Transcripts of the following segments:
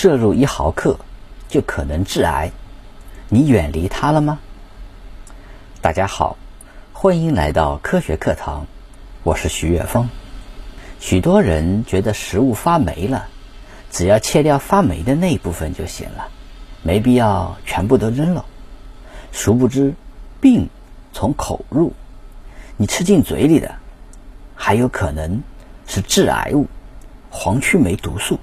摄入一毫克就可能致癌，你远离它了吗？大家好，欢迎来到科学课堂，我是徐月峰。许多人觉得食物发霉了，只要切掉发霉的那一部分就行了，没必要全部都扔了。殊不知，病从口入，你吃进嘴里的还有可能是致癌物——黄曲霉毒素。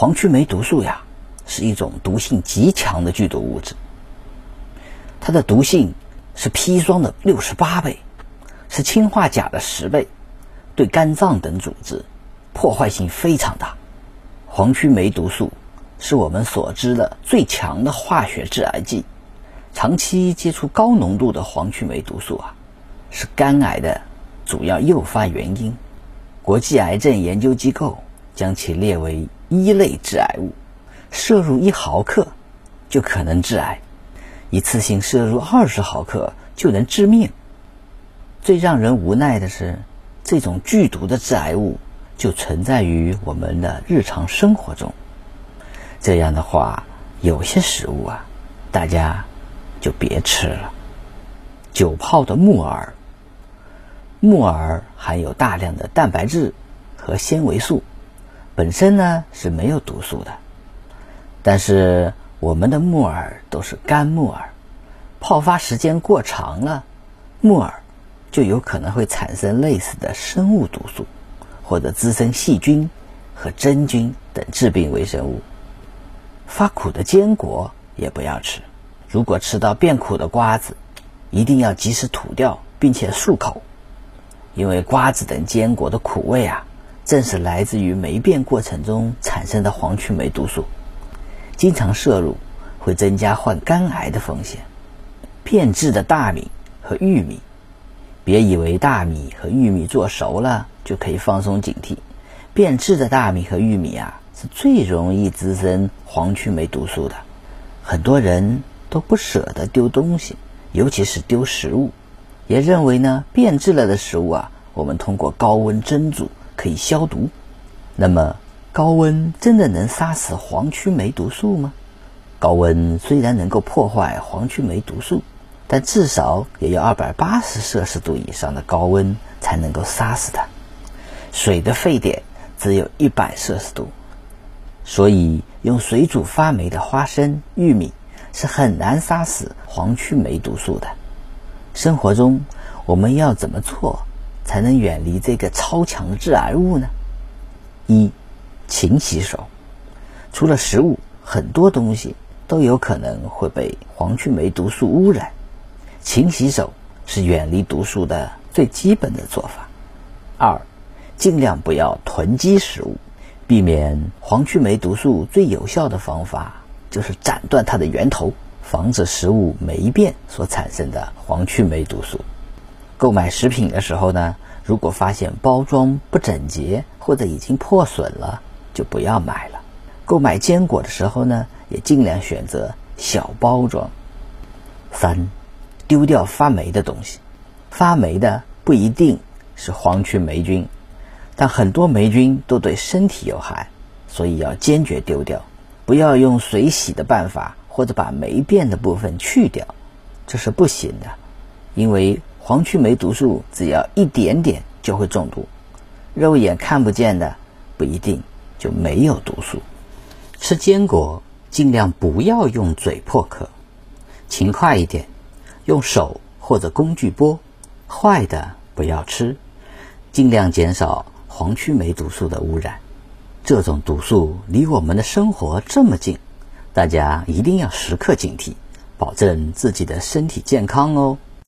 黄曲霉毒素呀，是一种毒性极强的剧毒物质，它的毒性是砒霜的六十八倍，是氰化钾的十倍，对肝脏等组织破坏性非常大。黄曲霉毒素是我们所知的最强的化学致癌剂，长期接触高浓度的黄曲霉毒素啊，是肝癌的主要诱发原因。国际癌症研究机构将其列为。一类致癌物，摄入一毫克就可能致癌，一次性摄入二十毫克就能致命。最让人无奈的是，这种剧毒的致癌物就存在于我们的日常生活中。这样的话，有些食物啊，大家就别吃了。酒泡的木耳，木耳含有大量的蛋白质和纤维素。本身呢是没有毒素的，但是我们的木耳都是干木耳，泡发时间过长了，木耳就有可能会产生类似的生物毒素，或者滋生细菌和真菌等致病微生物。发苦的坚果也不要吃，如果吃到变苦的瓜子，一定要及时吐掉，并且漱口，因为瓜子等坚果的苦味啊。正是来自于霉变过程中产生的黄曲霉毒素，经常摄入会增加患肝癌的风险。变质的大米和玉米，别以为大米和玉米做熟了就可以放松警惕。变质的大米和玉米啊，是最容易滋生黄曲霉毒素的。很多人都不舍得丢东西，尤其是丢食物，也认为呢变质了的食物啊，我们通过高温蒸煮。可以消毒，那么高温真的能杀死黄曲霉毒素吗？高温虽然能够破坏黄曲霉毒素，但至少也要二百八十摄氏度以上的高温才能够杀死它。水的沸点只有一百摄氏度，所以用水煮发霉的花生、玉米是很难杀死黄曲霉毒素的。生活中我们要怎么做？才能远离这个超强致癌物呢？一，勤洗手。除了食物，很多东西都有可能会被黄曲霉毒素污染。勤洗手是远离毒素的最基本的做法。二，尽量不要囤积食物，避免黄曲霉毒素最有效的方法就是斩断它的源头，防止食物霉变所产生的黄曲霉毒素。购买食品的时候呢，如果发现包装不整洁或者已经破损了，就不要买了。购买坚果的时候呢，也尽量选择小包装。三，丢掉发霉的东西。发霉的不一定是黄曲霉菌，但很多霉菌都对身体有害，所以要坚决丢掉。不要用水洗的办法，或者把霉变的部分去掉，这是不行的，因为。黄曲霉毒素只要一点点就会中毒，肉眼看不见的不一定就没有毒素。吃坚果尽量不要用嘴破壳，勤快一点，用手或者工具剥。坏的不要吃，尽量减少黄曲霉毒素的污染。这种毒素离我们的生活这么近，大家一定要时刻警惕，保证自己的身体健康哦。